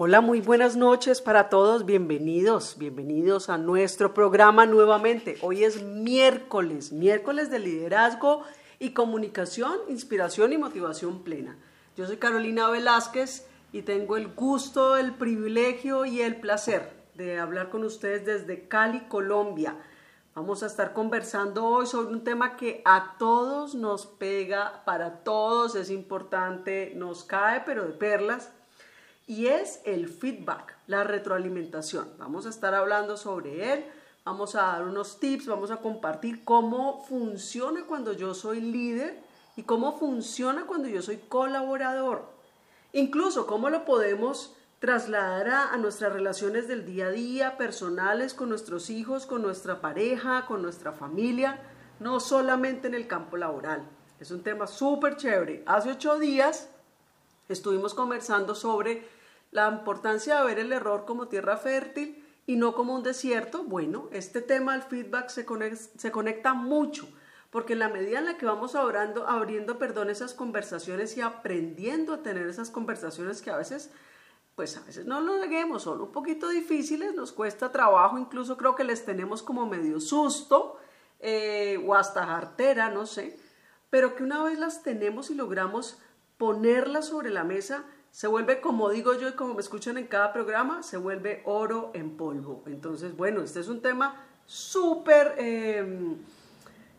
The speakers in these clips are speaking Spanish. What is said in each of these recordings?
Hola, muy buenas noches para todos. Bienvenidos, bienvenidos a nuestro programa nuevamente. Hoy es miércoles, miércoles de liderazgo y comunicación, inspiración y motivación plena. Yo soy Carolina Velázquez y tengo el gusto, el privilegio y el placer de hablar con ustedes desde Cali, Colombia. Vamos a estar conversando hoy sobre un tema que a todos nos pega, para todos es importante, nos cae pero de perlas y es el feedback, la retroalimentación. Vamos a estar hablando sobre él, vamos a dar unos tips, vamos a compartir cómo funciona cuando yo soy líder y cómo funciona cuando yo soy colaborador. Incluso cómo lo podemos trasladar a, nuestras relaciones del día a día, personales, con nuestros hijos, con nuestra pareja, con nuestra familia, no solamente en el campo laboral. Es un tema súper chévere. Hace ocho días estuvimos conversando sobre la importancia de ver el error como tierra fértil y no como un desierto, bueno, este tema del feedback se conecta, mucho, porque en la medida en la que vamos abriendo perdón, esas conversaciones y aprendiendo a tener esas conversaciones que a veces, pues a veces no lo neguemos, son un poquito difíciles, nos cuesta trabajo, incluso creo que les tenemos como medio susto eh, o hasta jartera, no sé, pero que una vez las tenemos y logramos ponerlas sobre la mesa, se vuelve, como digo yo y como me escuchan en cada programa, se vuelve oro en polvo. Entonces, bueno, este es un tema súper, eh,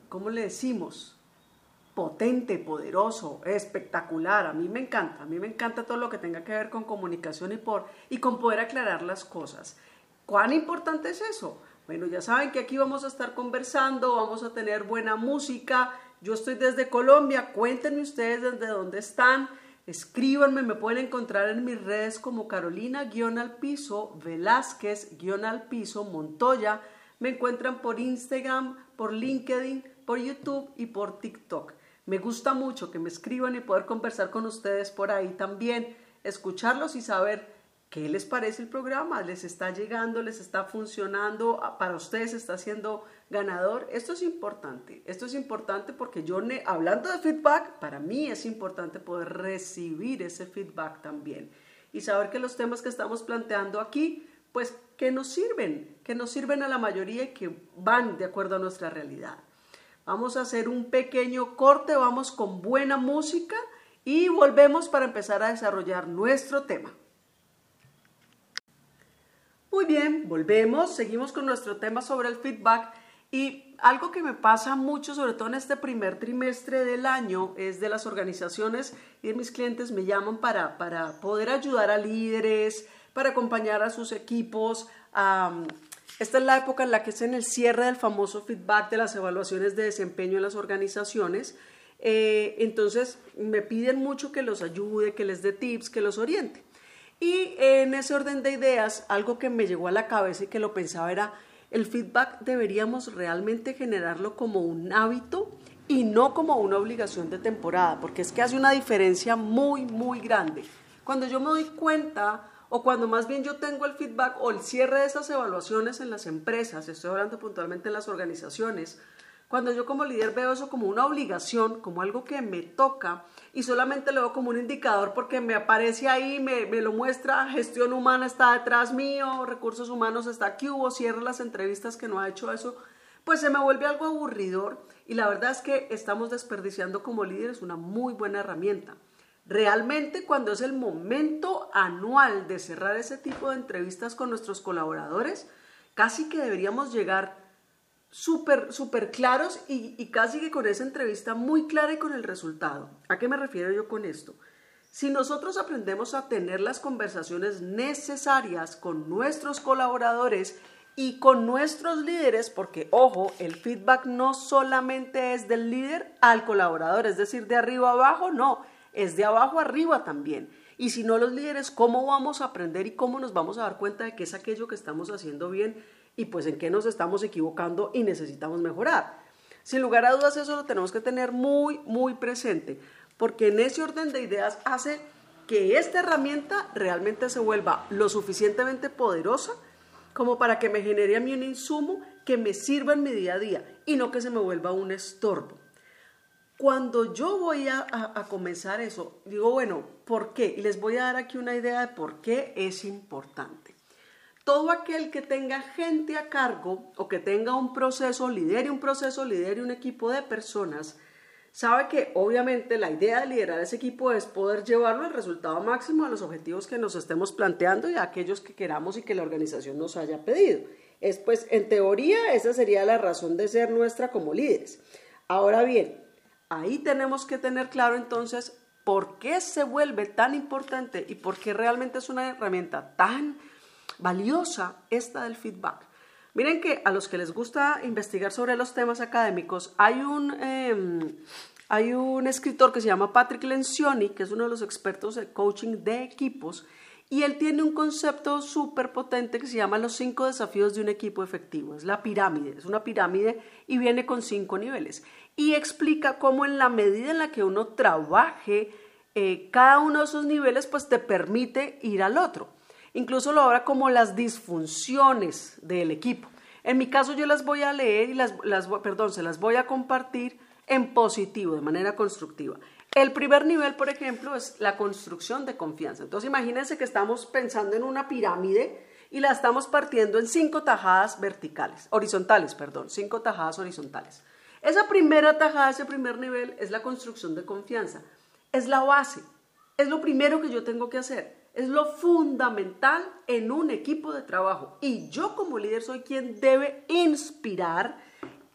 ¿cómo le decimos? Potente, poderoso, espectacular. A mí me encanta, a mí me encanta todo lo que tenga que ver con comunicación y, por, y con poder aclarar las cosas. ¿Cuán importante es eso? Bueno, ya saben que aquí vamos a estar conversando, vamos a tener buena música. Yo estoy desde Colombia, cuéntenme ustedes desde dónde están. Escríbanme, me pueden encontrar en mis redes como Carolina-al piso, Velázquez-al piso, Montoya. Me encuentran por Instagram, por LinkedIn, por YouTube y por TikTok. Me gusta mucho que me escriban y poder conversar con ustedes por ahí también, escucharlos y saber ¿Qué les parece el programa? ¿Les está llegando? ¿Les está funcionando? ¿Para ustedes está siendo ganador? Esto es importante. Esto es importante porque yo, hablando de feedback, para mí es importante poder recibir ese feedback también y saber que los temas que estamos planteando aquí, pues que nos sirven, que nos sirven a la mayoría y que van de acuerdo a nuestra realidad. Vamos a hacer un pequeño corte, vamos con buena música y volvemos para empezar a desarrollar nuestro tema. Muy bien, volvemos, seguimos con nuestro tema sobre el feedback y algo que me pasa mucho, sobre todo en este primer trimestre del año, es de las organizaciones y de mis clientes me llaman para, para poder ayudar a líderes, para acompañar a sus equipos. esta es la época en la que es en el cierre del famoso feedback de las evaluaciones de desempeño en las organizaciones. Eh, entonces me piden mucho que los ayude, que les dé tips, que los oriente. Y en ese orden de ideas, algo que me llegó a la cabeza y que lo pensaba era, el feedback deberíamos realmente generarlo como un hábito y no como una obligación de temporada, porque es que hace una diferencia muy, muy grande. Cuando yo me doy cuenta o cuando más bien yo tengo el feedback o el cierre de esas evaluaciones en las empresas, estoy hablando puntualmente en las organizaciones, cuando yo como líder veo eso como una obligación, como algo que me toca y solamente lo veo como un indicador porque me aparece ahí, me, lo muestra, gestión humana está detrás mío, recursos humanos está aquí, hubo, cierro las entrevistas que no ha hecho eso, pues se me vuelve algo aburridor y la verdad es que estamos desperdiciando como líderes una muy buena herramienta. Realmente cuando es el momento anual de cerrar ese tipo de entrevistas con nuestros colaboradores, casi que deberíamos llegar súper, súper claros y, casi que con esa entrevista muy clara y con el resultado. ¿A qué me refiero yo con esto? Si nosotros aprendemos a tener las conversaciones necesarias con nuestros colaboradores y con nuestros líderes, porque ojo, el feedback no solamente es del líder al colaborador, es decir, de arriba abajo, no, es de abajo arriba también. Y si no los líderes, ¿cómo vamos a aprender y cómo nos vamos a dar cuenta de que es aquello que estamos haciendo bien y pues en qué nos estamos equivocando y necesitamos mejorar. Sin lugar a dudas eso lo tenemos que tener muy, muy presente, porque en ese orden de ideas hace que esta herramienta realmente se vuelva lo suficientemente poderosa como para que me genere a mí un insumo que me sirva en mi día a día y no que se me vuelva un estorbo. Cuando yo voy a, a, comenzar eso, digo, bueno, ¿por qué? Y les voy a dar aquí una idea de por qué es importante. Todo aquel que tenga gente a cargo o que tenga un proceso, lidere un proceso, lidere un equipo de personas, sabe que obviamente la idea de liderar ese equipo es poder llevarlo al resultado máximo a los objetivos que nos estemos planteando y a aquellos que queramos y que la organización nos haya pedido. Es pues, en teoría, esa sería la razón de ser nuestra como líderes. Ahora bien, ahí tenemos que tener claro entonces por qué se vuelve tan importante y por qué realmente es una herramienta tan valiosa esta del feedback. Miren que a los que les gusta investigar sobre los temas académicos, hay un, em, hay un escritor que se llama Patrick Lencioni, que es uno de los expertos de coaching de equipos, y él tiene un concepto súper potente que se llama los cinco desafíos de un equipo efectivo. Es la pirámide, es una pirámide y viene con cinco niveles. Y explica cómo en la medida en la que uno trabaje eh, cada uno de esos niveles, pues te permite ir al otro. Incluso lo habla como las disfunciones del equipo. En mi caso yo las voy a leer y las, las, perdón, se las voy a compartir en positivo, de manera constructiva. El primer nivel, por ejemplo, es la construcción de confianza. Entonces imagínense que estamos pensando en una pirámide y la estamos partiendo en cinco tajadas verticales, horizontales, perdón, cinco tajadas horizontales. Esa primera tajada, ese primer nivel es la construcción de confianza. Es la base, es lo primero que yo tengo que hacer, es lo fundamental en un equipo de trabajo. Y yo como líder soy quien debe inspirar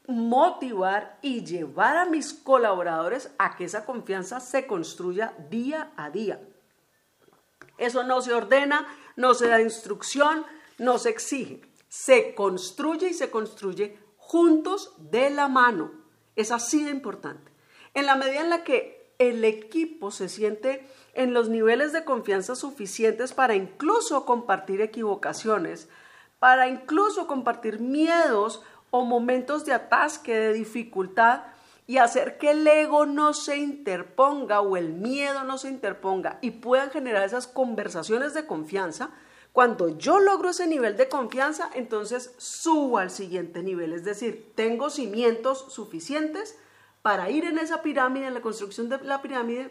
motivar y llevar a mis colaboradores a que esa confianza se construya día a día. Eso no se ordena, no se da instrucción, no se exige. Se construye y se construye juntos de la mano. Es así de importante. En la medida en la que el equipo se siente en los niveles de confianza suficientes para incluso compartir equivocaciones, para incluso compartir miedos o momentos de atasque, de dificultad, y hacer que el ego no se interponga o el miedo no se interponga y puedan generar esas conversaciones de confianza, cuando yo logro ese nivel de confianza, entonces subo al siguiente nivel, es decir, tengo cimientos suficientes para ir en esa pirámide, en la construcción de la pirámide,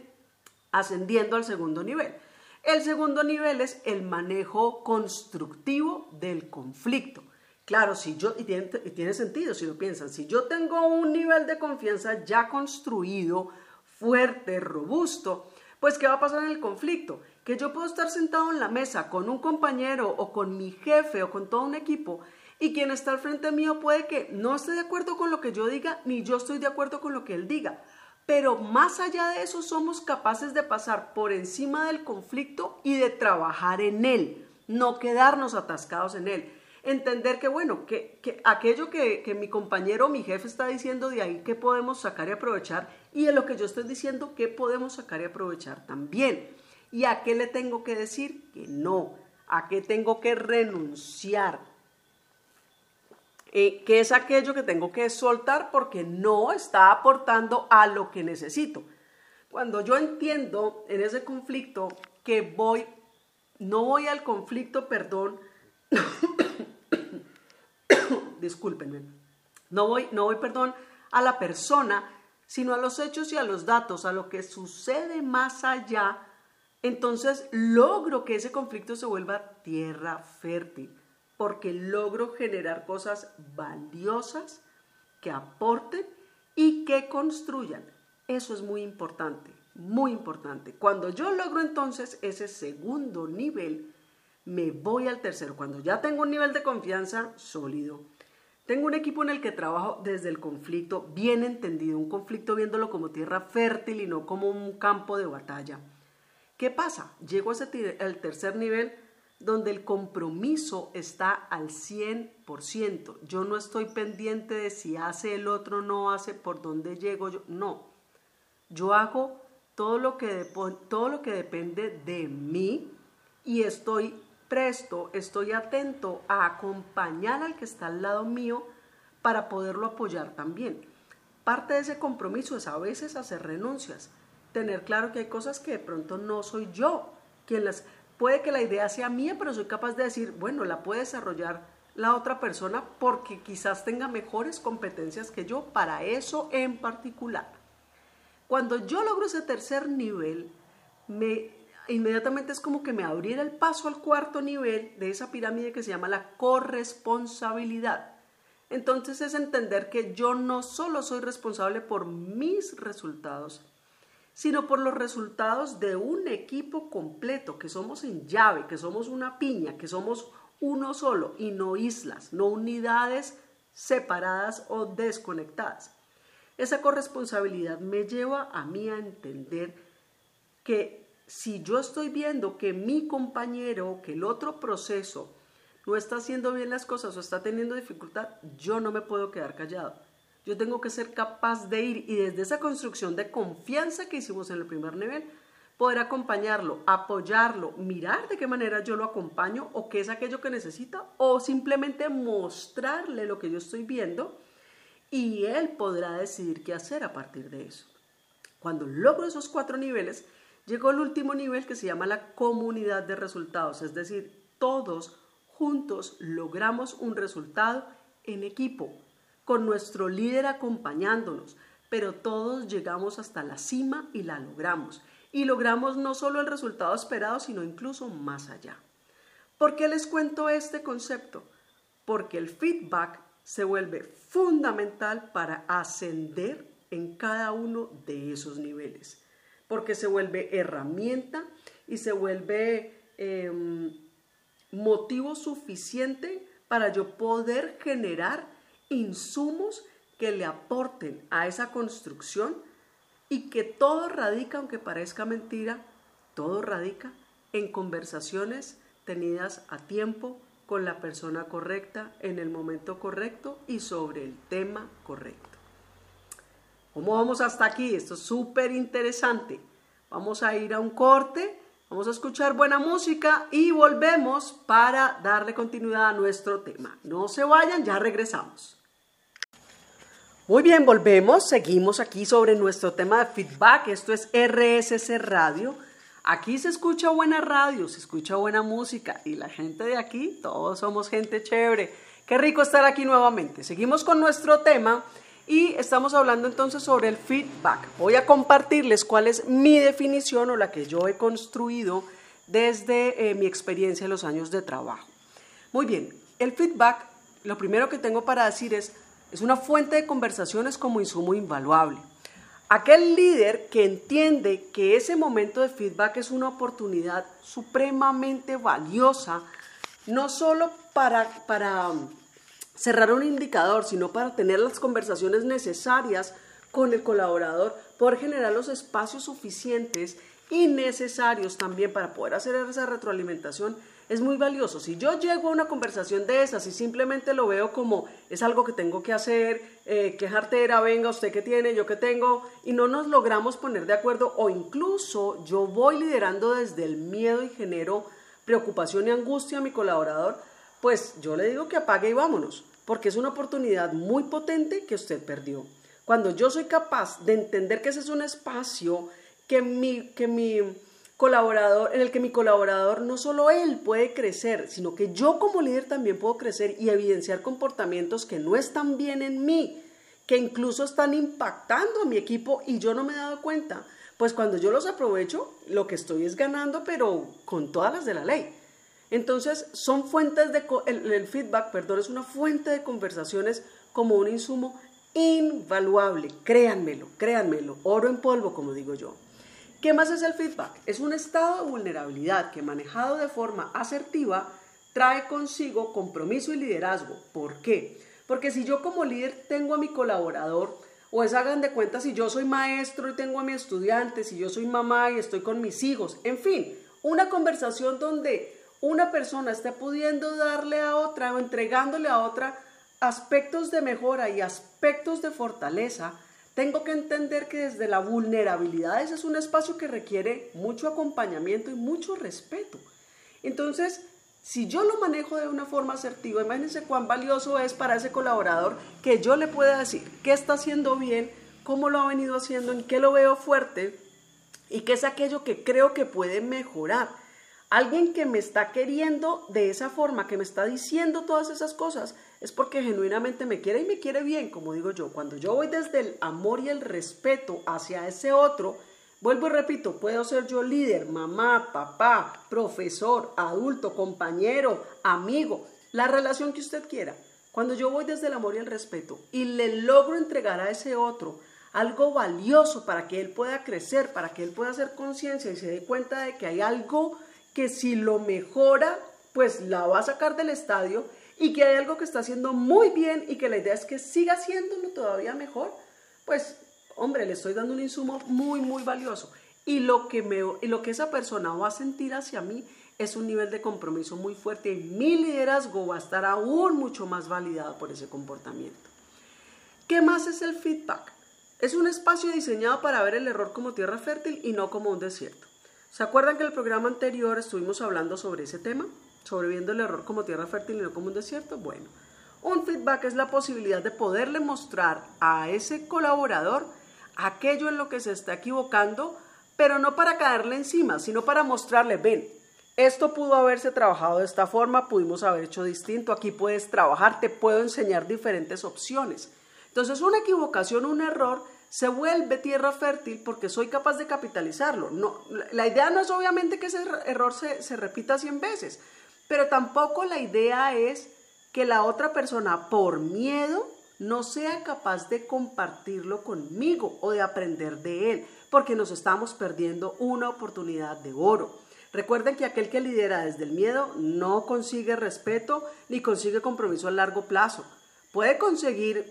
ascendiendo al segundo nivel. El segundo nivel es el manejo constructivo del conflicto. Claro, si yo, y tiene, tiene sentido si lo piensan, si yo tengo un nivel de confianza ya construido, fuerte, robusto, pues ¿qué va a pasar en el conflicto? Que yo puedo estar sentado en la mesa con un compañero o con mi jefe o con todo un equipo y quien está al frente mío puede que no esté de acuerdo con lo que yo diga ni yo estoy de acuerdo con lo que él diga. Pero más allá de eso somos capaces de pasar por encima del conflicto y de trabajar en él, no quedarnos atascados en él entender que, bueno, que, aquello que, que, mi compañero mi jefe está diciendo de ahí, ¿qué podemos sacar y aprovechar? Y de lo que yo estoy diciendo, ¿qué podemos sacar y aprovechar también? ¿Y a qué le tengo que decir que no? ¿A qué tengo que renunciar? Eh, ¿Qué es aquello que tengo que soltar porque no está aportando a lo que necesito? Cuando yo entiendo en ese conflicto que voy, no voy al conflicto, perdón, discúlpenme, no voy, no voy, perdón, a la persona, sino a los hechos y a los datos, a lo que sucede más allá, entonces logro que ese conflicto se vuelva tierra fértil, porque logro generar cosas valiosas que aporten y que construyan. Eso es muy importante, muy importante. Cuando yo logro entonces ese segundo nivel, me voy al tercero. Cuando ya tengo un nivel de confianza sólido, tengo un equipo en el que trabajo desde el conflicto bien entendido, un conflicto viéndolo como tierra fértil y no como un campo de batalla. ¿Qué pasa? Llego al tercer nivel donde el compromiso está al 100%. Yo no estoy pendiente de si hace el otro, no hace, por dónde llego yo. No. Yo hago todo lo que, todo lo que depende de mí y estoy presto, estoy atento a acompañar al que está al lado mío para poderlo apoyar también. Parte de ese compromiso es a veces hacer renuncias, tener claro que hay cosas que de pronto no soy yo quien las... Puede que la idea sea mía, pero soy capaz de decir, bueno, la puede desarrollar la otra persona porque quizás tenga mejores competencias que yo para eso en particular. Cuando yo logro ese tercer nivel, me, inmediatamente es como que me abriera el paso al cuarto nivel de esa pirámide que se llama la corresponsabilidad. Entonces es entender que yo no solo soy responsable por mis resultados, sino por los resultados de un equipo completo, que somos en llave, que somos una piña, que somos uno solo y no islas, no unidades separadas o desconectadas. Esa corresponsabilidad me lleva a mí a entender que si yo estoy viendo que mi compañero, que el otro proceso no está haciendo bien las cosas o está teniendo dificultad, yo no me puedo quedar callado. Yo tengo que ser capaz de ir y desde esa construcción de confianza que hicimos en el primer nivel, poder acompañarlo, apoyarlo, mirar de qué manera yo lo acompaño o qué es aquello que necesita o simplemente mostrarle lo que yo estoy viendo y él podrá decidir qué hacer a partir de eso. Cuando logro esos cuatro niveles, llegó el último nivel que se llama la comunidad de resultados, es decir, todos juntos logramos un resultado en equipo, con nuestro líder acompañándonos, pero todos llegamos hasta la cima y la logramos. Y logramos no solo el resultado esperado, sino incluso más allá. ¿Por qué les cuento este concepto? Porque el feedback se vuelve fundamental para ascender en cada uno de esos niveles, porque se vuelve herramienta y se vuelve em, motivo suficiente para yo poder generar insumos que le aporten a esa construcción y que todo radica, aunque parezca mentira, todo radica en conversaciones tenidas a tiempo con la persona correcta, en el momento correcto y sobre el tema correcto. ¿Cómo vamos hasta aquí? Esto es súper interesante. Vamos a ir a un corte, vamos a escuchar buena música y volvemos para darle continuidad a nuestro tema. No se vayan, ya regresamos. Muy bien, volvemos, seguimos aquí sobre nuestro tema de feedback. Esto es RSC Radio. Aquí se escucha buena radio, se escucha buena música y la gente de aquí, todos somos gente chévere. Qué rico estar aquí nuevamente. Seguimos con nuestro tema y estamos hablando entonces sobre el feedback. Voy a compartirles cuál es mi definición o la que yo he construido desde eh, mi experiencia en los años de trabajo. Muy bien, el feedback, lo primero que tengo para decir es es una fuente de conversaciones como insumo invaluable. Aquel líder que entiende que ese momento de feedback es una oportunidad supremamente valiosa, no solo para, para um, cerrar un indicador, sino para tener las conversaciones necesarias con el colaborador, poder generar los espacios suficientes y necesarios también para poder hacer esa retroalimentación es muy valioso. Si yo llego a una conversación de esas y simplemente lo veo como es algo que tengo que hacer, eh, qué jartera, venga, usted que tiene, yo que tengo, y no nos logramos poner de acuerdo, o incluso yo voy liderando desde el miedo y genero preocupación y angustia a mi colaborador, pues yo le digo que apague y vámonos, porque es una oportunidad muy potente que usted perdió. Cuando yo soy capaz de entender que ese es un espacio que mi, que mi colaborador, en el que mi colaborador no solo él puede crecer, sino que yo como líder también puedo crecer y evidenciar comportamientos que no están bien en mí, que incluso están impactando a mi equipo y yo no me he dado cuenta. Pues cuando yo los aprovecho, lo que estoy es ganando, pero con todas las de la ley. Entonces, son fuentes de, el, el feedback, perdón, es una fuente de conversaciones como un insumo invaluable, créanmelo, créanmelo, oro en polvo, como digo yo. ¿Qué más es el feedback? Es un estado de vulnerabilidad que manejado de forma asertiva trae consigo compromiso y liderazgo. ¿Por qué? Porque si yo como líder tengo a mi colaborador, o es hagan de cuenta si yo soy maestro y tengo a mi estudiante, si yo soy mamá y estoy con mis hijos, en fin, una conversación donde una persona esté pudiendo darle a otra o entregándole a otra aspectos de mejora y aspectos de fortaleza, tengo que entender que desde la vulnerabilidad ese es un espacio que requiere mucho acompañamiento y mucho respeto. Entonces, si yo lo manejo de una forma asertiva, imagínense cuán valioso es para ese colaborador que yo le pueda decir qué está haciendo bien, cómo lo ha venido haciendo, en qué lo veo fuerte y qué es aquello que creo que puede mejorar. Alguien que me está queriendo de esa forma, que me está diciendo todas esas cosas, es porque genuinamente me quiere y me quiere bien, como digo yo. Cuando yo voy desde el amor y el respeto hacia ese otro, vuelvo y repito, puedo ser yo líder, mamá, papá, profesor, adulto, compañero, amigo, la relación que usted quiera. Cuando yo voy desde el amor y el respeto y le logro entregar a ese otro algo valioso para que él pueda crecer, para que él pueda hacer conciencia y se dé cuenta de que hay algo que si lo mejora, pues la va a sacar del estadio y que hay algo que está haciendo muy bien y que la idea es que siga haciéndolo todavía mejor, pues hombre, le estoy dando un insumo muy, muy valioso. Y lo que, me, y lo que esa persona va a sentir hacia mí es un nivel de compromiso muy fuerte y mi liderazgo va a estar aún mucho más validado por ese comportamiento. ¿Qué más es el feedback? Es un espacio diseñado para ver el error como tierra fértil y no como un desierto. ¿Se acuerdan que en el programa anterior estuvimos hablando sobre ese tema? Sobreviviendo el error como tierra fértil y no como un desierto? Bueno, un feedback es la posibilidad de poderle mostrar a ese colaborador aquello en lo que se está equivocando, pero no para caerle encima, sino para mostrarle, ven, esto pudo haberse trabajado de esta forma, pudimos haber hecho distinto, aquí puedes trabajar, te puedo enseñar diferentes opciones. Entonces, una equivocación, un error, se vuelve tierra fértil porque soy capaz de capitalizarlo. No, la idea no es obviamente que ese error se, se repita 100 veces, pero tampoco la idea es que la otra persona por miedo no sea capaz de compartirlo conmigo o de aprender de él, porque nos estamos perdiendo una oportunidad de oro. Recuerden que aquel que lidera desde el miedo no consigue respeto ni consigue compromiso a largo plazo. Puede conseguir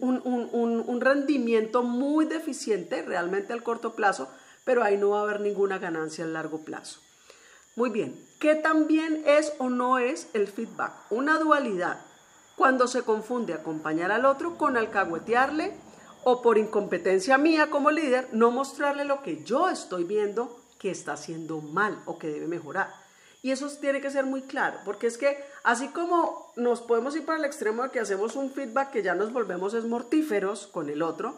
un, un rendimiento muy deficiente realmente al corto plazo, pero ahí no va a haber ninguna ganancia a largo plazo. Muy bien, ¿qué también es o no es el feedback? Una dualidad, cuando se confunde acompañar al otro con alcahuetearle o por incompetencia mía como líder, no mostrarle lo que yo estoy viendo que está haciendo mal o que debe mejorar. Y eso tiene que ser muy claro, porque es que así como nos podemos ir para el extremo de que hacemos un feedback que ya nos volvemos es mortíferos con el otro,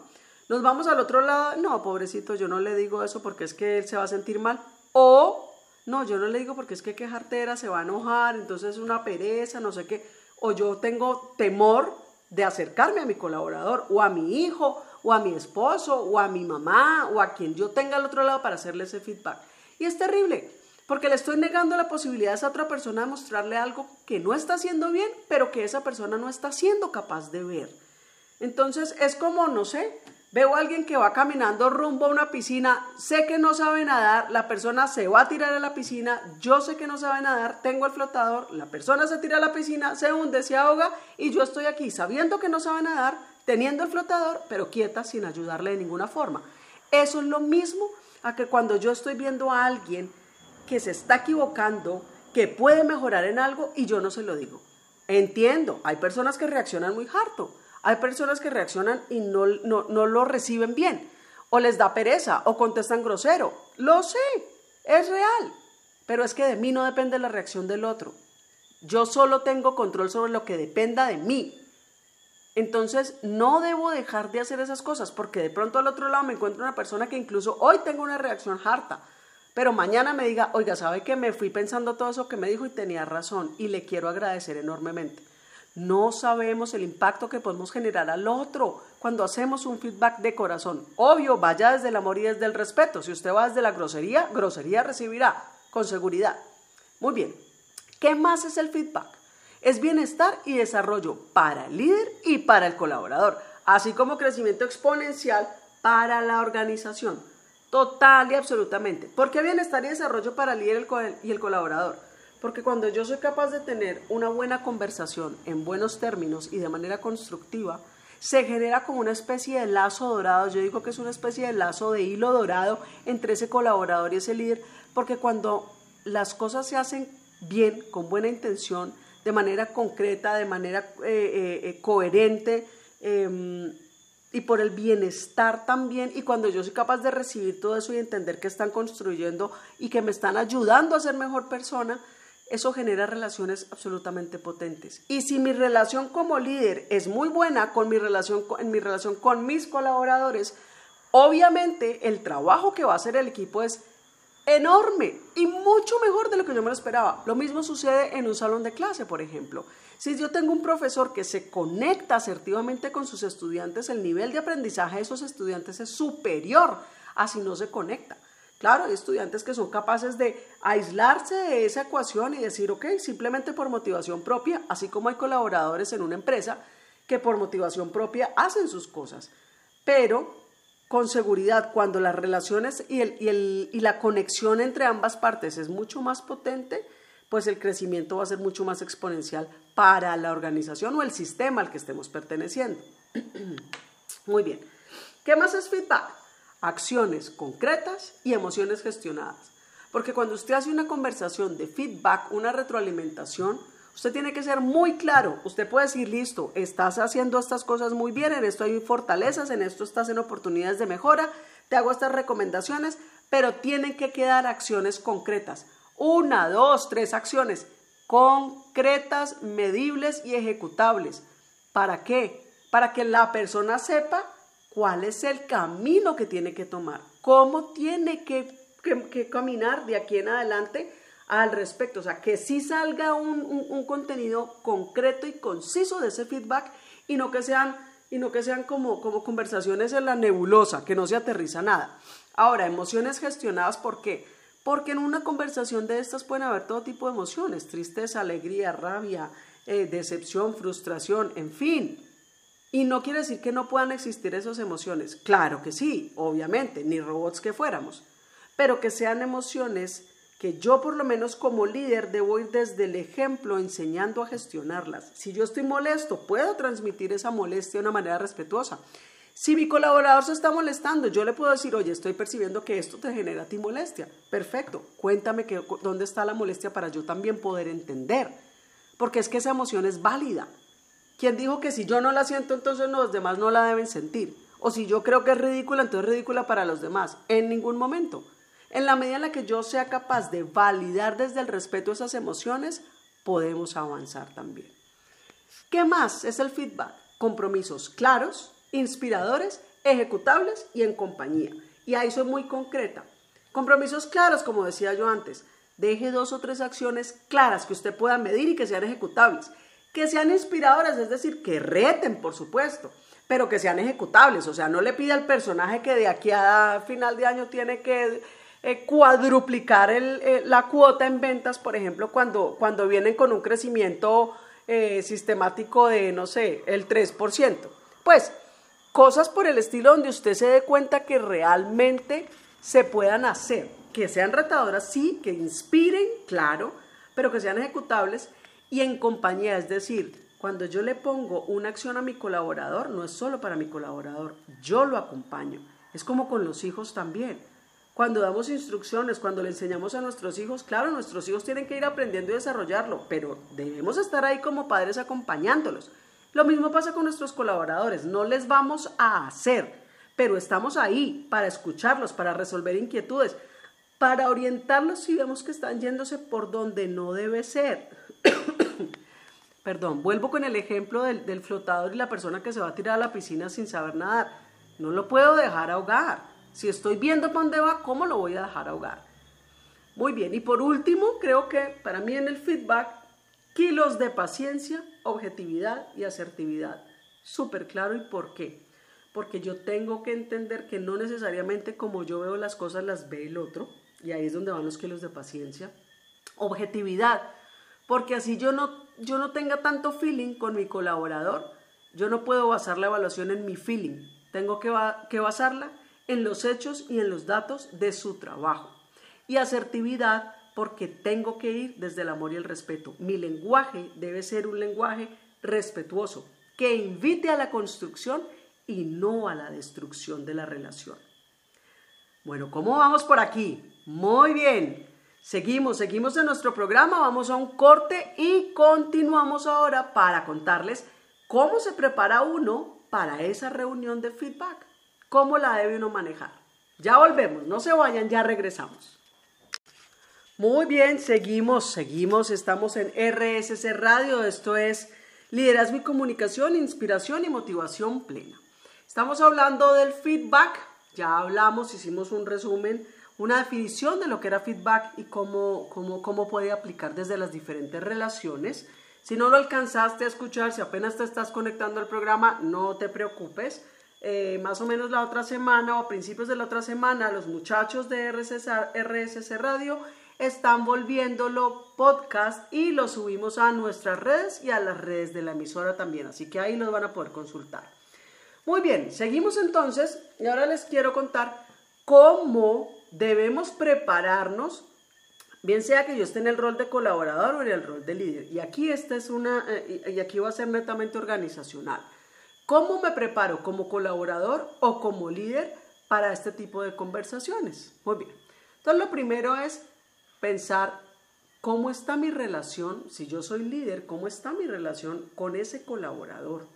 nos vamos al otro lado, no, pobrecito, yo no le digo eso porque es que él se va a sentir mal. O no, yo no le digo porque es que qué jartera se va a enojar, entonces es una pereza, no sé qué. O yo tengo temor de acercarme a mi colaborador o a mi hijo o a mi esposo o a mi mamá o a quien yo tenga al otro lado para hacerle ese feedback. Y es terrible, porque le estoy negando la posibilidad a esa otra persona de mostrarle algo que no está haciendo bien, pero que esa persona no está siendo capaz de ver. Entonces es como, no sé, Veo a alguien que va caminando rumbo a una piscina, sé que no sabe nadar, la persona se va a tirar a la piscina, yo sé que no sabe nadar, tengo el flotador, la persona se tira a la piscina, se hunde, se ahoga y yo estoy aquí sabiendo que no sabe nadar, teniendo el flotador, pero quieta sin ayudarle de ninguna forma. Eso es lo mismo a que cuando yo estoy viendo a alguien que se está equivocando, que puede mejorar en algo y yo no se lo digo. Entiendo, hay personas que reaccionan muy harto hay personas que reaccionan y no, no, lo reciben bien, o les da pereza, o contestan grosero. Lo sé, es real, pero es que de mí no depende la reacción del otro. Yo solo tengo control sobre lo que dependa de mí. Entonces no debo dejar de hacer esas cosas porque de pronto al otro lado me encuentro una persona que incluso hoy tengo una reacción harta, pero mañana me diga, oiga, ¿sabe que me fui pensando todo eso que me dijo y tenía razón y le quiero agradecer enormemente? No sabemos el impacto que podemos generar al otro cuando hacemos un feedback de corazón. Obvio, vaya desde el amor y desde el respeto. Si usted va desde la grosería, grosería recibirá, con seguridad. Muy bien. ¿Qué más es el feedback? Es bienestar y desarrollo para el líder y para el colaborador, así como crecimiento exponencial para la organización. Total y absolutamente. ¿Por qué bienestar y desarrollo para el líder y el colaborador? Porque cuando yo soy capaz de tener una buena conversación en buenos términos y de manera constructiva, se genera como una especie de lazo dorado. Yo digo que es una especie de lazo de hilo dorado entre ese colaborador y ese líder, porque cuando las cosas se hacen bien, con buena intención, de manera concreta, de manera eh, eh, eh, coherente em, y por el bienestar también, y cuando yo soy capaz de recibir todo eso y entender que están construyendo y que me están ayudando a ser mejor persona, eso genera relaciones absolutamente potentes. Y si mi relación como líder es muy buena con mi relación, en mi relación con mis colaboradores, obviamente el trabajo que va a hacer el equipo es enorme y mucho mejor de lo que yo me lo esperaba. Lo mismo sucede en un salón de clase, por ejemplo. Si yo tengo un profesor que se conecta asertivamente con sus estudiantes, el nivel de aprendizaje de esos estudiantes es superior a si no se conecta. Claro, hay estudiantes que son capaces de aislarse de esa ecuación y decir, ok, simplemente por motivación propia, así como hay colaboradores en una empresa que por motivación propia hacen sus cosas. Pero con seguridad, cuando las relaciones y, y, la conexión entre ambas partes es mucho más potente, pues el crecimiento va a ser mucho más exponencial para la organización o el sistema al que estemos perteneciendo. Muy bien. ¿Qué más es feedback? Acciones concretas y emociones gestionadas. Porque cuando usted hace una conversación de feedback, una retroalimentación, Usted tiene que ser muy claro. Usted puede decir, listo, estás haciendo estas cosas muy bien, en esto hay fortalezas, en esto estás en oportunidades de mejora, te hago estas recomendaciones, pero tienen que quedar acciones concretas. Una, dos, tres acciones concretas, medibles y ejecutables. ¿Para qué? Para que la persona sepa cuál es el camino que tiene que tomar, cómo tiene que, caminar de aquí en adelante al respecto, o sea, que sí salga un, contenido concreto y conciso de ese feedback y no que sean, y no que sean como, como conversaciones en la nebulosa, que no se aterriza nada. Ahora, emociones gestionadas, ¿por qué? Porque en una conversación de estas pueden haber todo tipo de emociones, tristeza, alegría, rabia, eh, decepción, frustración, en fin. Y no quiere decir que no puedan existir esas emociones. Claro que sí, obviamente, ni robots que fuéramos, pero que sean emociones que yo por lo menos como líder debo ir desde el ejemplo enseñando a gestionarlas. Si yo estoy molesto, puedo transmitir esa molestia de una manera respetuosa. Si mi colaborador se está molestando, yo le puedo decir, oye, estoy percibiendo que esto te genera a ti molestia. Perfecto, cuéntame que, dónde está la molestia para yo también poder entender. Porque es que esa emoción es válida. ¿Quién dijo que si yo no la siento, entonces los demás no la deben sentir? O si yo creo que es ridícula, entonces es ridícula para los demás. En ningún momento. En la medida en la que yo sea capaz de validar desde el respeto esas emociones, podemos avanzar también. ¿Qué más es el feedback? Compromisos claros, inspiradores, ejecutables y en compañía. Y ahí soy muy concreta. Compromisos claros, como decía yo antes. Deje dos o tres acciones claras que usted pueda medir y que sean ejecutables. Que sean inspiradoras, es decir, que reten, por supuesto, pero que sean ejecutables. O sea, no le pida al personaje que de aquí a final de año tiene que eh, cuadruplicar eh, la cuota en ventas, por ejemplo, cuando, cuando vienen con un crecimiento eh, sistemático de, no sé, el 3%. Pues cosas por el estilo donde usted se dé cuenta que realmente se puedan hacer, que sean retadoras, sí, que inspiren, claro, pero que sean ejecutables y en compañía, es decir, cuando yo le pongo una acción a mi colaborador, no es solo para mi colaborador, yo lo acompaño. Es como con los hijos también. Cuando damos instrucciones, cuando le enseñamos a nuestros hijos, claro, nuestros hijos tienen que ir aprendiendo y desarrollarlo, pero debemos estar ahí como padres acompañándolos. Lo mismo pasa con nuestros colaboradores, no les vamos a hacer, pero estamos ahí para escucharlos, para resolver inquietudes, para orientarlos si vemos que están yéndose por donde no debe ser. Perdón, vuelvo con el ejemplo del, flotador y la persona que se va a tirar a la piscina sin saber nadar. No lo puedo dejar ahogar si estoy viendo para dónde va, ¿cómo lo voy a dejar ahogar? Muy bien, y por último, creo que para mí en el feedback, kilos de paciencia, objetividad y asertividad. Súper claro, ¿y por qué? Porque yo tengo que entender que no necesariamente como yo veo las cosas las ve el otro, y ahí es donde van los kilos de paciencia. Objetividad, porque así yo no, yo no tenga tanto feeling con mi colaborador, yo no puedo basar la evaluación en mi feeling, tengo que, que basarla en los hechos y en los datos de su trabajo. Y asertividad porque tengo que ir desde el amor y el respeto. Mi lenguaje debe ser un lenguaje respetuoso, que invite a la construcción y no a la destrucción de la relación. Bueno, ¿cómo vamos por aquí? Muy bien. Seguimos, seguimos en nuestro programa, vamos a un corte y continuamos ahora para contarles cómo se prepara uno para esa reunión de feedback cómo la debe uno manejar. Ya volvemos, no se vayan, ya regresamos. Muy bien, seguimos, seguimos, estamos en RSC Radio, esto es Liderazgo y Comunicación, Inspiración y Motivación Plena. Estamos hablando del feedback, ya hablamos, hicimos un resumen, una definición de lo que era feedback y cómo, cómo, cómo puede aplicar desde las diferentes relaciones. Si no lo alcanzaste a escuchar, si apenas te estás conectando al programa, no te preocupes. Eh, más o menos la otra semana o a principios de la otra semana, los muchachos de RSS, Radio están volviéndolo podcast y lo subimos a nuestras redes y a las redes de la emisora también. Así que ahí los van a poder consultar. Muy bien, seguimos entonces y ahora les quiero contar cómo debemos prepararnos, bien sea que yo esté en el rol de colaborador o en el rol de líder. Y aquí esta es una, eh, y aquí va a ser netamente organizacional. ¿Cómo me preparo como colaborador o como líder para este tipo de conversaciones? Muy bien. Entonces lo primero es pensar cómo está mi relación, si yo soy líder, cómo está mi relación con ese colaborador.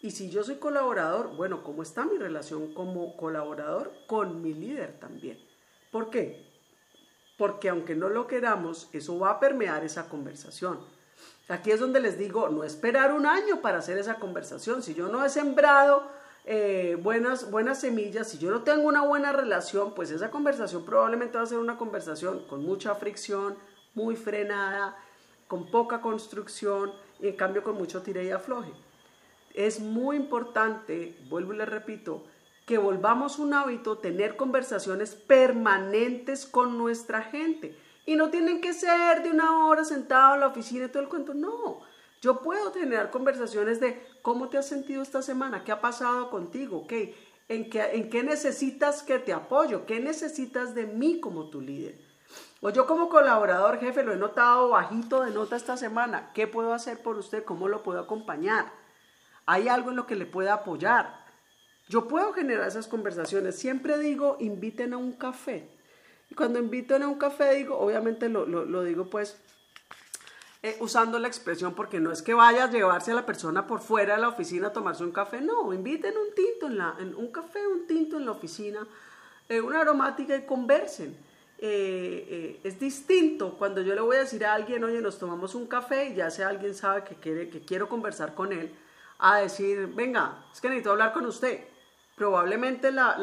Y si yo soy colaborador, bueno, ¿cómo está mi relación como colaborador con mi líder también? ¿Por qué? Porque aunque no lo queramos, eso va a permear esa conversación. Aquí es donde les digo, no esperar un año para hacer esa conversación. Si yo no he sembrado eh, buenas, buenas semillas, si yo no tengo una buena relación, pues esa conversación probablemente va a ser una conversación con mucha fricción, muy frenada, con poca construcción y en cambio con mucho tire y afloje. Es muy importante, vuelvo y le repito, que volvamos un hábito tener conversaciones permanentes con nuestra gente y no tienen que ser de una hora sentado en la oficina y todo el cuento. No, yo puedo tener conversaciones de cómo te has sentido esta semana, qué ha pasado contigo, ¿Qué, en, qué, en qué necesitas que te apoyo, qué necesitas de mí como tu líder. O yo como colaborador, jefe, lo he notado bajito de nota esta semana. ¿Qué puedo hacer por usted? ¿Cómo lo puedo acompañar? ¿Hay algo en lo que le pueda apoyar? Yo puedo generar esas conversaciones. Siempre digo, inviten a un café. Y cuando invito a un café, digo, obviamente lo, lo, digo pues eh, usando la expresión, porque no es que vaya a llevarse a la persona por fuera de la oficina a tomarse un café, no, inviten un tinto en, la, en un café, un tinto en la oficina, eh, una aromática y conversen. Eh, es distinto cuando yo le voy a decir a alguien, oye, nos tomamos un café y ya sea alguien sabe que, quiere, que quiero conversar con él, a decir, venga, es que necesito hablar con usted probablemente la,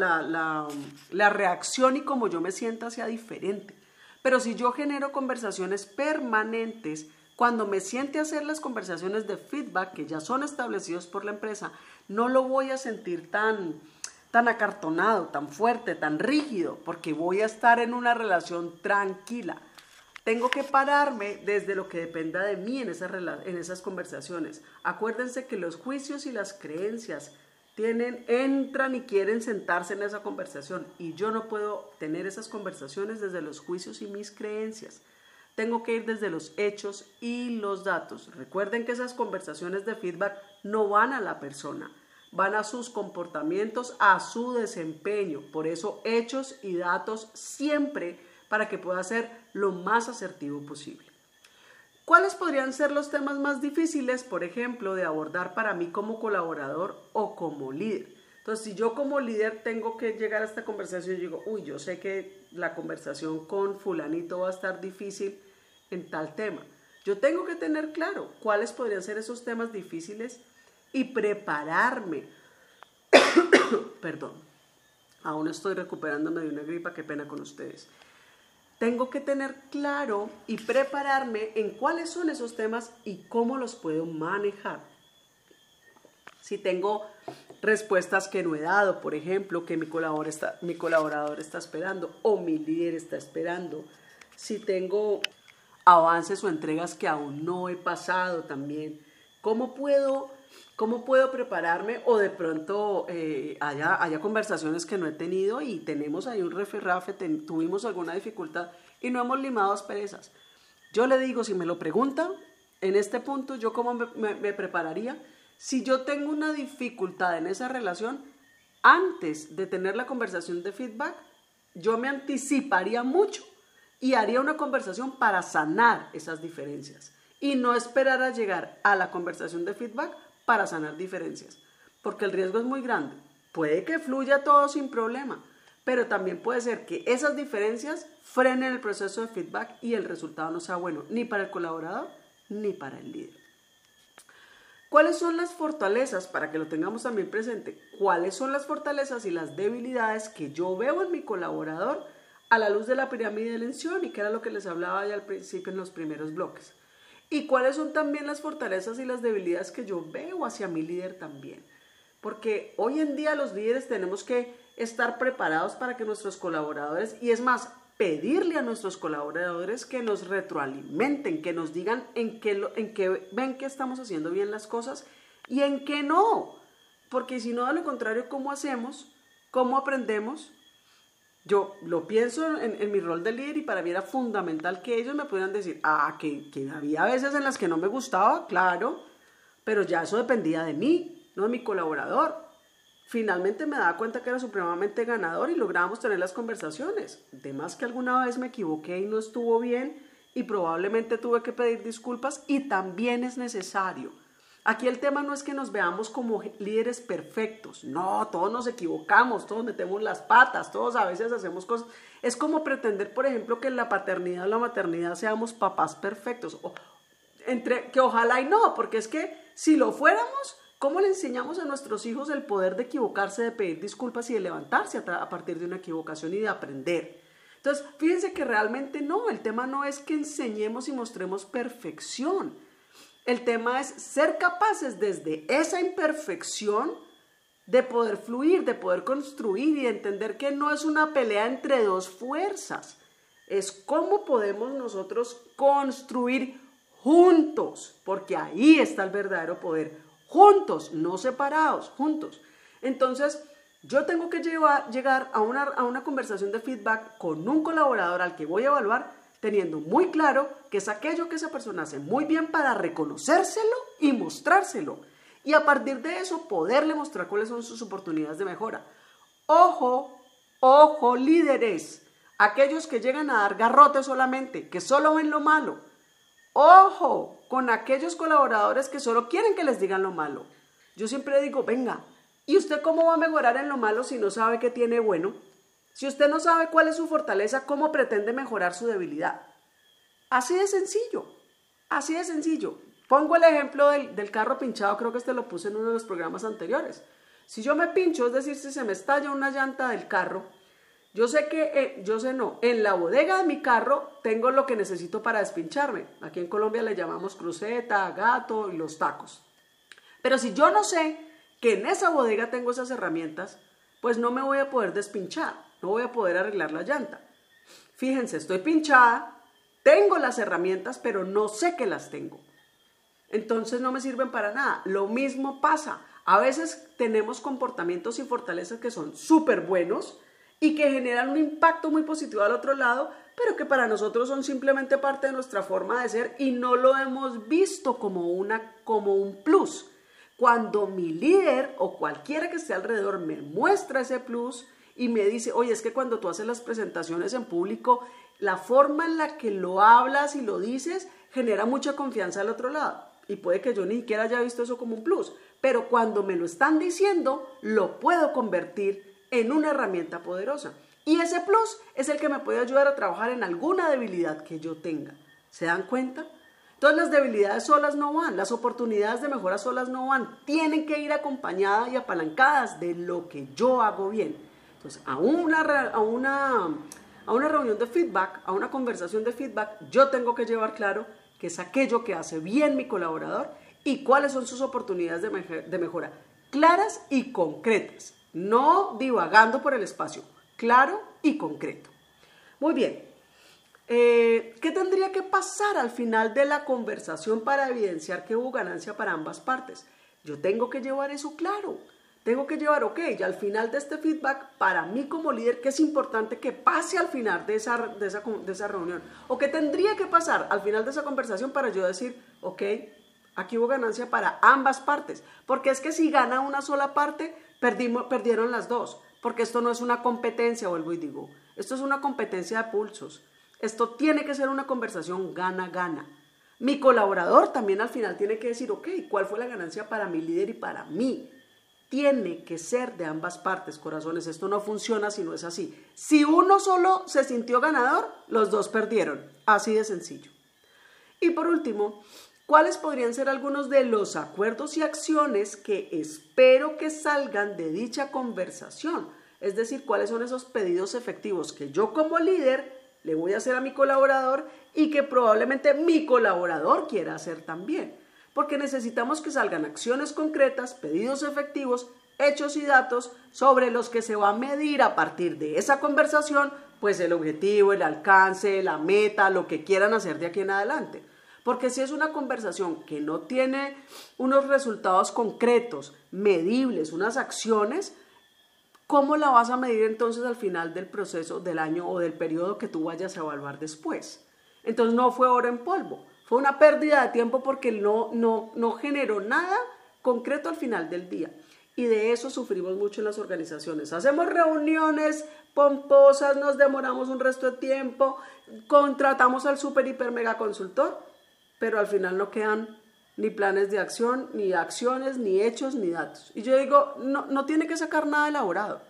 la, reacción y como yo me sienta sea diferente. Pero si yo genero conversaciones permanentes, cuando me siente hacer las conversaciones de feedback que ya son establecidos por la empresa, no lo voy a sentir tan, tan acartonado, tan fuerte, tan rígido, porque voy a estar en una relación tranquila. Tengo que pararme desde lo que dependa de mí en esas, en esas conversaciones. Acuérdense que los juicios y las creencias tienen, entran y quieren sentarse en esa conversación y yo no puedo tener esas conversaciones desde los juicios y mis creencias. Tengo que ir desde los hechos y los datos. Recuerden que esas conversaciones de feedback no van a la persona, van a sus comportamientos, a su desempeño. Por eso hechos y datos siempre para que pueda ser lo más asertivo posible. ¿Cuáles podrían ser los temas más difíciles, por ejemplo, de abordar para mí como colaborador o como líder? Entonces, si yo como líder tengo que llegar a esta conversación y digo, uy, yo sé que la conversación con fulanito va a estar difícil en tal tema. Yo tengo que tener claro cuáles podrían ser esos temas difíciles y prepararme. Perdón, aún estoy recuperándome de una gripa, qué pena con ustedes tengo que tener claro y prepararme en cuáles son esos temas y cómo los puedo manejar. Si tengo respuestas que no he dado, por ejemplo, que mi colaborador está, mi colaborador está esperando o mi líder está esperando. Si tengo avances o entregas que aún no he pasado también. ¿Cómo puedo ¿Cómo puedo prepararme? O de pronto eh, haya, haya, conversaciones que no he tenido y tenemos ahí un referrafe, tuvimos alguna dificultad y no hemos limado asperezas. Yo le digo, si me lo pregunta, en este punto, ¿yo cómo me, me prepararía? Si yo tengo una dificultad en esa relación, antes de tener la conversación de feedback, yo me anticiparía mucho y haría una conversación para sanar esas diferencias y no esperar a llegar a la conversación de feedback para sanar diferencias, porque el riesgo es muy grande. Puede que fluya todo sin problema, pero también puede ser que esas diferencias frenen el proceso de feedback y el resultado no sea bueno ni para el colaborador ni para el líder. ¿Cuáles son las fortalezas para que lo tengamos también presente? ¿Cuáles son las fortalezas y las debilidades que yo veo en mi colaborador a la luz de la pirámide de y que era lo que les hablaba ya al principio en los primeros bloques. Y cuáles son también las fortalezas y las debilidades que yo veo hacia mi líder también. Porque hoy en día los líderes tenemos que estar preparados para que nuestros colaboradores, y es más, pedirle a nuestros colaboradores que nos retroalimenten, que nos digan en qué, en qué ven que estamos haciendo bien las cosas y en qué no. Porque si no, de lo contrario, ¿cómo hacemos? ¿Cómo aprendemos? Yo lo pienso en, mi rol de líder y para mí era fundamental que ellos me pudieran decir, ah, que, había veces en las que no me gustaba, claro, pero ya eso dependía de mí, no de mi colaborador. Finalmente me daba cuenta que era supremamente ganador y lográbamos tener las conversaciones. De más que alguna vez me equivoqué y no estuvo bien y probablemente tuve que pedir disculpas y también es necesario. Aquí el tema no es que nos veamos como líderes perfectos, no, todos nos equivocamos, todos metemos las patas, todos a veces hacemos cosas. Es como pretender, por ejemplo, que en la paternidad o la maternidad seamos papás perfectos, o, entre, que ojalá y no, porque es que si lo fuéramos, ¿Cómo le enseñamos a nuestros hijos el poder de equivocarse, de pedir disculpas y de levantarse a, partir de una equivocación y de aprender? Entonces, fíjense que realmente no, el tema no es que enseñemos y mostremos perfección. El tema es ser capaces desde esa imperfección de poder fluir, de poder construir y de entender que no es una pelea entre dos fuerzas. Es cómo podemos nosotros construir juntos, porque ahí está el verdadero poder juntos, no separados, juntos. Entonces, yo tengo que llegar a una conversación de feedback con un colaborador al que voy a evaluar, teniendo muy claro que es aquello que esa persona hace muy bien para reconocérselo y mostrárselo. Y a partir de eso, poderle mostrar cuáles son sus oportunidades de mejora. Ojo, ojo, líderes, aquellos que llegan a dar garrote solamente, que solo ven lo malo. Ojo, con aquellos colaboradores que solo quieren que les digan lo malo. Yo siempre digo, venga, ¿y usted cómo va a mejorar en lo malo si no sabe qué tiene bueno? Si usted no sabe cuál es su fortaleza, ¿cómo pretende mejorar su debilidad? Así de sencillo, así de sencillo. Pongo el ejemplo del, carro pinchado, creo que este lo puse en uno de los programas anteriores. Si yo me pincho, es decir, si se me estalla una llanta del carro, yo sé que, eh, yo sé no, en la bodega de mi carro tengo lo que necesito para despincharme. Aquí en Colombia le llamamos cruceta, gato y los tacos. Pero si yo no sé que en esa bodega tengo esas herramientas, pues no me voy a poder despinchar, no voy a poder arreglar la llanta. Fíjense, estoy pinchada, tengo las herramientas, pero no sé que las tengo. Entonces no me sirven para nada. Lo mismo pasa. A veces tenemos comportamientos y fortalezas que son súper buenos, y que generan un impacto muy positivo al otro lado, pero que para nosotros son simplemente parte de nuestra forma de ser y no lo hemos visto como, una, como un plus. Cuando mi líder o cualquiera que esté alrededor me muestra ese plus y me dice, oye, es que cuando tú haces las presentaciones en público, la forma en la que lo hablas y lo dices genera mucha confianza al otro lado. Y puede que yo ni siquiera haya visto eso como un plus, pero cuando me lo están diciendo, lo puedo convertir en una herramienta poderosa. Y ese plus es el que me puede ayudar a trabajar en alguna debilidad que yo tenga. ¿Se dan cuenta? Entonces las debilidades solas no van, las oportunidades de mejora solas no van, tienen que ir acompañadas y apalancadas de lo que yo hago bien. Entonces, a una, a una, a una reunión de feedback, a una conversación de feedback, yo tengo que llevar claro qué es aquello que hace bien mi colaborador y cuáles son sus oportunidades de mejora, claras y concretas no divagando por el espacio, claro y concreto. Muy bien, eh, ¿qué tendría que pasar al final de la conversación para evidenciar que hubo ganancia para ambas partes? Yo tengo que llevar eso claro. Tengo que llevar, ok, y al final de este feedback, para mí como líder, ¿qué es importante que pase al final de esa, de esa, de esa reunión? ¿O qué tendría que pasar al final de esa conversación para yo decir, ok, aquí hubo ganancia para ambas partes? Porque es que si gana una sola parte, perdieron las dos, porque esto no es una competencia, vuelvo y digo, esto es una competencia de pulsos. Esto tiene que ser una conversación gana-gana. Mi colaborador también al final tiene que decir, ok, ¿cuál fue la ganancia para mi líder y para mí? Tiene que ser de ambas partes, corazones. Esto no funciona si no es así. Si uno solo se sintió ganador, los dos perdieron. Así de sencillo. Y por último, ¿Cuáles podrían ser algunos de los acuerdos y acciones que espero que salgan de dicha conversación? es decir, cuáles son esos pedidos efectivos que yo como líder le voy a hacer a mi colaborador y que probablemente mi colaborador quiera hacer también. Porque necesitamos que salgan acciones concretas, pedidos efectivos, hechos y datos sobre los que se va a medir a partir de esa conversación, pues el objetivo, el alcance, la meta, lo que quieran hacer de aquí en adelante. Porque si es una conversación que no tiene unos resultados concretos, medibles, unas acciones, ¿cómo la vas a medir entonces al final del proceso del año o del periodo que tú vayas a evaluar después? Entonces no fue oro en polvo, fue una pérdida de tiempo porque no, no, no generó nada concreto al final del día. Y de eso sufrimos mucho en las organizaciones. Hacemos reuniones pomposas, nos demoramos un resto de tiempo, contratamos al super hiper mega consultor pero al final no quedan ni planes de acción, ni acciones, ni hechos, ni datos. Y yo digo, no, no tiene que sacar nada elaborado.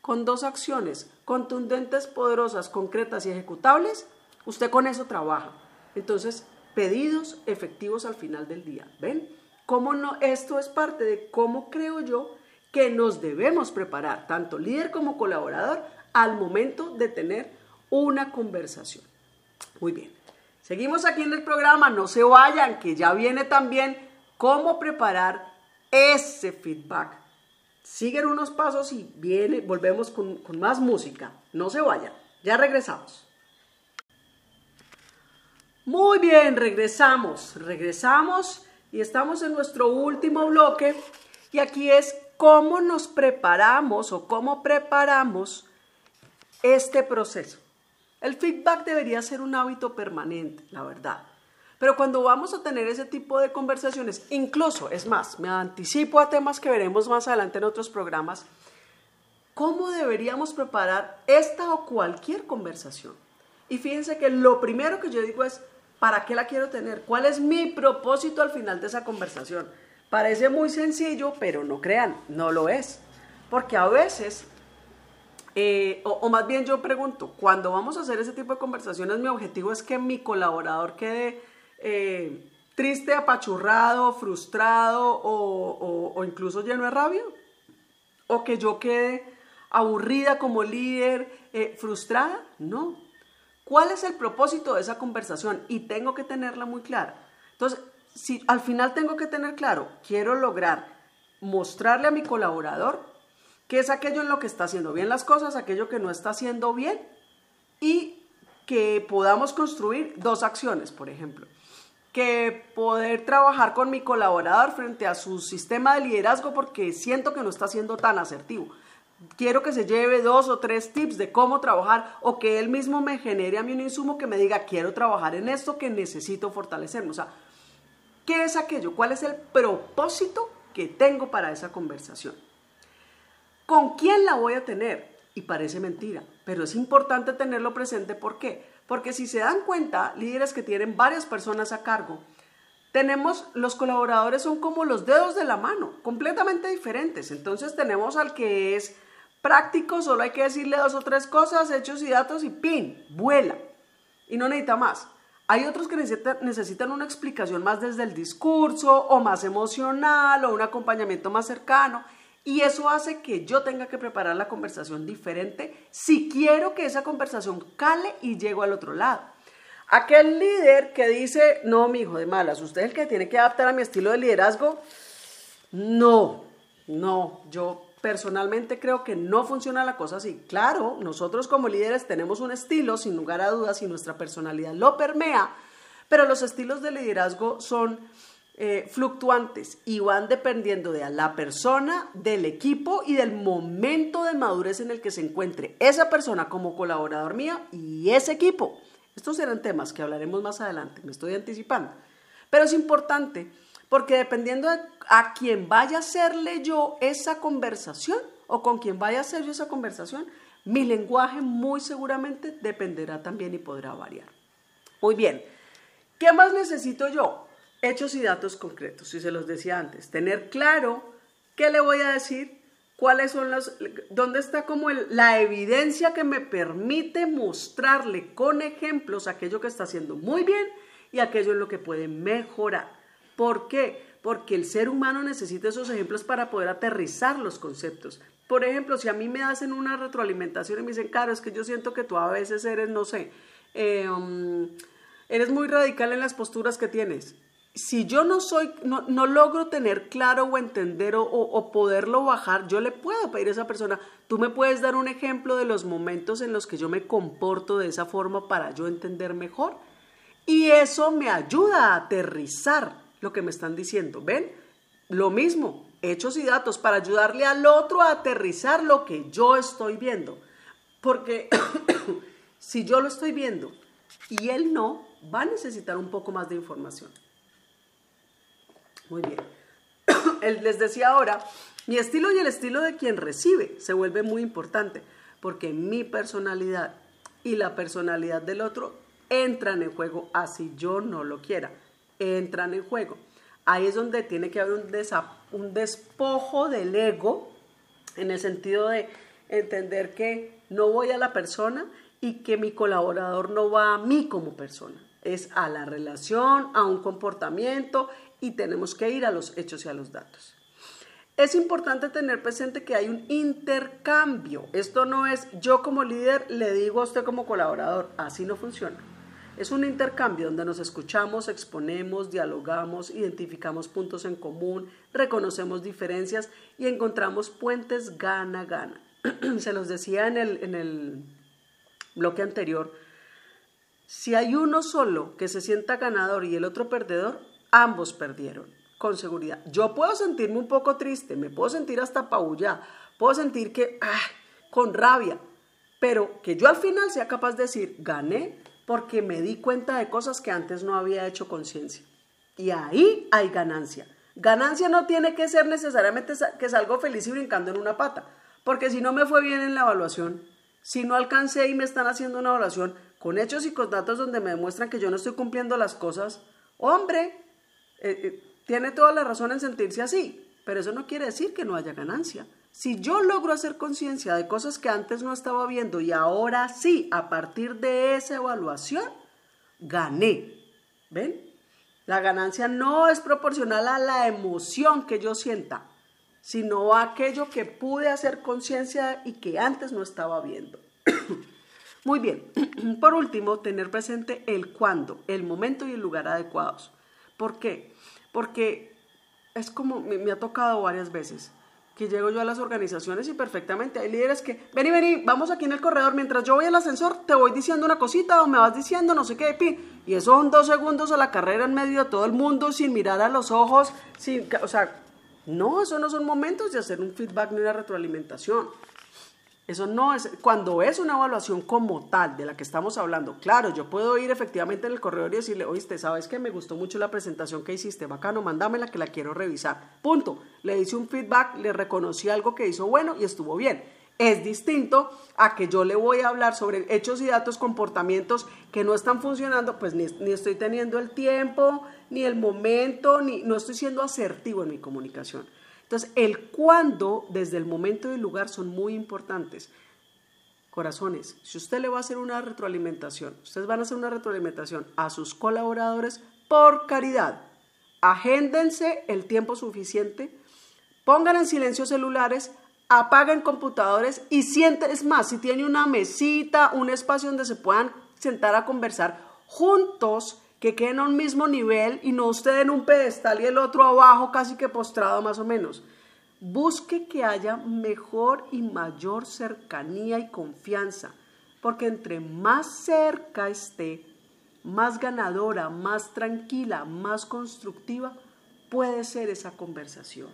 Con dos acciones contundentes, poderosas, concretas y ejecutables, usted con eso trabaja. Entonces, pedidos efectivos al final del día. ¿Ven? ¿Cómo no? Esto es parte de cómo creo yo que nos debemos preparar, tanto líder como colaborador, al momento de tener una conversación. Muy bien. Seguimos aquí en el programa, no se vayan, que ya viene también cómo preparar ese feedback. Siguen unos pasos y viene, volvemos con, con más música. No se vayan, ya regresamos. Muy bien, regresamos, regresamos y estamos en nuestro último bloque y aquí es cómo nos preparamos o cómo preparamos este proceso. El feedback debería ser un hábito permanente, la verdad. Pero cuando vamos a tener ese tipo de conversaciones, incluso, es más, me anticipo a temas que veremos más adelante en otros programas, ¿cómo deberíamos preparar esta o cualquier conversación? Y fíjense que lo primero que yo digo es, ¿para qué la quiero tener? ¿Cuál es mi propósito al final de esa conversación? Parece muy sencillo, pero no crean, no lo es. Porque a veces eh, o, más bien yo pregunto, cuando vamos a hacer ese tipo de conversaciones, mi objetivo es que mi colaborador quede eh, triste, apachurrado, frustrado o, incluso lleno de rabia. O que yo quede aburrida como líder, eh, frustrada. No. ¿Cuál es el propósito de esa conversación? Y tengo que tenerla muy clara. Entonces, si al final tengo que tener claro, quiero lograr mostrarle a mi colaborador ¿Qué es aquello en lo que está haciendo bien las cosas, aquello que no está haciendo bien? Y que podamos construir dos acciones, por ejemplo. Que poder trabajar con mi colaborador frente a su sistema de liderazgo porque siento que no está siendo tan asertivo. Quiero que se lleve dos o tres tips de cómo trabajar o que él mismo me genere a mí un insumo que me diga, quiero trabajar en esto que necesito fortalecerme. O sea, ¿qué es aquello? ¿Cuál es el propósito que tengo para esa conversación? ¿Con quién la voy a tener? Y parece mentira, pero es importante tenerlo presente. ¿Por qué? Porque si se dan cuenta, líderes que tienen varias personas a cargo, tenemos, los colaboradores son como los dedos de la mano, completamente diferentes. Entonces tenemos al que es práctico, solo hay que decirle dos o tres cosas, hechos y datos y ¡pin! Vuela. Y no necesita más. Hay otros que necesitan, una explicación más desde el discurso o más emocional o un acompañamiento más cercano. Y eso hace que yo tenga que preparar la conversación diferente si quiero que esa conversación cale y llego al otro lado. Aquel líder que dice, no, mi hijo de malas, usted es el que tiene que adaptar a mi estilo de liderazgo. No, no, yo personalmente creo que no funciona la cosa así. Claro, nosotros como líderes tenemos un estilo, sin lugar a dudas, y nuestra personalidad lo permea, pero los estilos de liderazgo son eh, fluctuantes y van dependiendo de la persona, del equipo y del momento de madurez en el que se encuentre esa persona como colaborador mía y ese equipo. Estos serán temas que hablaremos más adelante, me estoy anticipando. Pero es importante porque dependiendo de a quién vaya a hacerle yo esa conversación o con quién vaya a hacer yo esa conversación, mi lenguaje muy seguramente dependerá también y podrá variar. Muy bien, ¿qué más necesito yo? hechos y datos concretos, y se los decía antes, tener claro qué le voy a decir, cuáles son las, dónde está como la evidencia que me permite mostrarle con ejemplos aquello que está haciendo muy bien y aquello en lo que puede mejorar. ¿Por qué? Porque el ser humano necesita esos ejemplos para poder aterrizar los conceptos. Por ejemplo, si a mí me hacen una retroalimentación y me dicen, claro, es que yo siento que tú a veces eres, no sé, eh, um, eres muy radical en las posturas que tienes. Si yo no soy, no, logro tener claro o entender o, o, poderlo bajar, yo le puedo pedir a esa persona, tú me puedes dar un ejemplo de los momentos en los que yo me comporto de esa forma para yo entender mejor. Y eso me ayuda a aterrizar lo que me están diciendo. ¿Ven? Lo mismo, hechos y datos para ayudarle al otro a aterrizar lo que yo estoy viendo. Porque si yo lo estoy viendo y él no, va a necesitar un poco más de información. Muy bien. Les decía ahora, mi estilo y el estilo de quien recibe se vuelve muy importante porque mi personalidad y la personalidad del otro entran en juego así yo no lo quiera. Entran en juego. Ahí es donde tiene que haber un, un despojo del ego en el sentido de entender que no voy a la persona y que mi colaborador no va a mí como persona, es a la relación, a un comportamiento y tenemos que ir a los hechos y a los datos. Es importante tener presente que hay un intercambio. Esto no es yo como líder le digo a usted como colaborador, así no funciona. Es un intercambio donde nos escuchamos, exponemos, dialogamos, identificamos puntos en común, reconocemos diferencias y encontramos puentes gana-gana. Se los decía en el, en el bloque anterior, si hay uno solo que se sienta ganador y el otro perdedor, ambos perdieron, con seguridad. Yo puedo sentirme un poco triste, me puedo sentir hasta paullada, puedo sentir que, ah, con rabia, pero que yo al final sea capaz de decir, gané porque me di cuenta de cosas que antes no había hecho conciencia. Y ahí hay ganancia. Ganancia no tiene que ser necesariamente que salgo feliz y brincando en una pata, porque si no me fue bien en la evaluación, si no alcancé y me están haciendo una evaluación con hechos y con datos donde me demuestran que yo no estoy cumpliendo las cosas, hombre, eh, eh, tiene toda la razón en sentirse así, pero eso no quiere decir que no haya ganancia. Si yo logro hacer conciencia de cosas que antes no estaba viendo y ahora sí, a partir de esa evaluación, gané. ¿Ven? La ganancia no es proporcional a la emoción que yo sienta, sino a aquello que pude hacer conciencia y que antes no estaba viendo. Muy bien. Por último, tener presente el cuándo, el momento y el lugar adecuados. ¿Por qué? Porque es como me ha tocado varias veces llego yo a las organizaciones y perfectamente hay líderes que, vení, vení, vamos aquí en el corredor, mientras yo voy al ascensor, te voy diciendo una cosita o me vas diciendo no sé qué, y eso son dos segundos a la carrera en medio de todo el mundo, sin mirar a los ojos, sin, o sea, no, eso no son momentos de hacer un feedback ni una retroalimentación. Eso no es, cuando es una evaluación como tal de la que estamos hablando, claro, yo puedo ir efectivamente en el corredor y decirle, oíste, ¿sabes que me gustó mucho la presentación que hiciste? Bacano, mándamela que la quiero revisar. Punto. Le hice un feedback, le reconocí algo que hizo bueno y estuvo bien. Es distinto a que yo le voy a hablar sobre hechos y datos, comportamientos que no están funcionando, pues ni, ni estoy teniendo el tiempo, ni el momento, ni no estoy siendo asertivo en mi comunicación. Entonces, el cuándo, desde el momento y el lugar, son muy importantes. Corazones, si usted le va a hacer una retroalimentación, ustedes van a hacer una retroalimentación a sus colaboradores por caridad. Agéndense el tiempo suficiente, pongan en silencio celulares, apaguen computadores y sienten, es más, si tiene una mesita, un espacio donde se puedan sentar a conversar juntos, que queden a un mismo nivel y no usted en un pedestal y el otro abajo casi que postrado más o menos. Busque que haya mejor y mayor cercanía y confianza, porque entre más cerca esté, más ganadora, más tranquila, más constructiva puede ser esa conversación.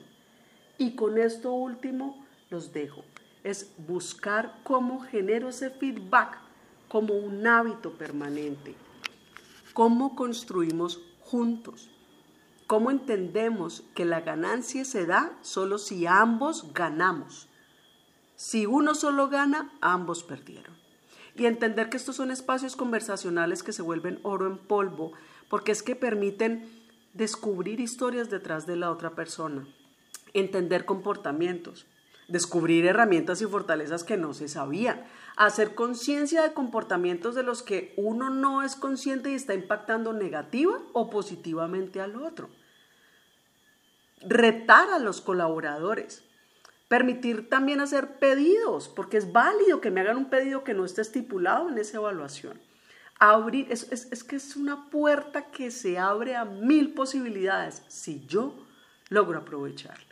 Y con esto último los dejo. Es buscar cómo genero ese feedback como un hábito permanente cómo construimos juntos, cómo entendemos que la ganancia se da solo si ambos ganamos. Si uno solo gana, ambos perdieron. Y entender que estos son espacios conversacionales que se vuelven oro en polvo, porque es que permiten descubrir historias detrás de la otra persona, entender comportamientos, descubrir herramientas y fortalezas que no se sabían, hacer conciencia de comportamientos de los que uno no es consciente y está impactando negativa o positivamente al otro. retar a los colaboradores, permitir también hacer pedidos, porque es válido que me hagan un pedido que no esté estipulado en esa evaluación. Abrir, es, es que es una puerta que se abre a mil posibilidades si yo logro aprovecharla.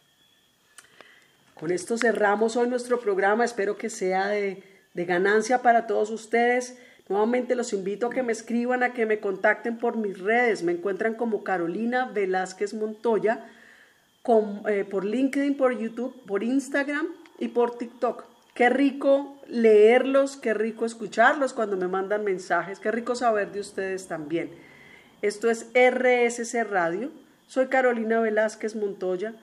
Con esto cerramos hoy nuestro programa, espero que sea de, ganancia para todos ustedes. Nuevamente los invito a que me escriban, a que me contacten por mis redes. Me encuentran como Carolina Velázquez Montoya, eh, por LinkedIn, por YouTube, por Instagram y por TikTok. Qué rico leerlos, qué rico escucharlos cuando me mandan mensajes, qué rico saber de ustedes también. Esto es RSC Radio. Soy Carolina Velázquez Montoya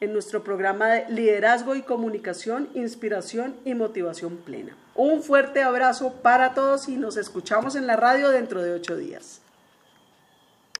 en nuestro programa de Liderazgo y Comunicación, Inspiración y Motivación Plena. Un fuerte abrazo para todos y nos escuchamos en la radio dentro de ocho días.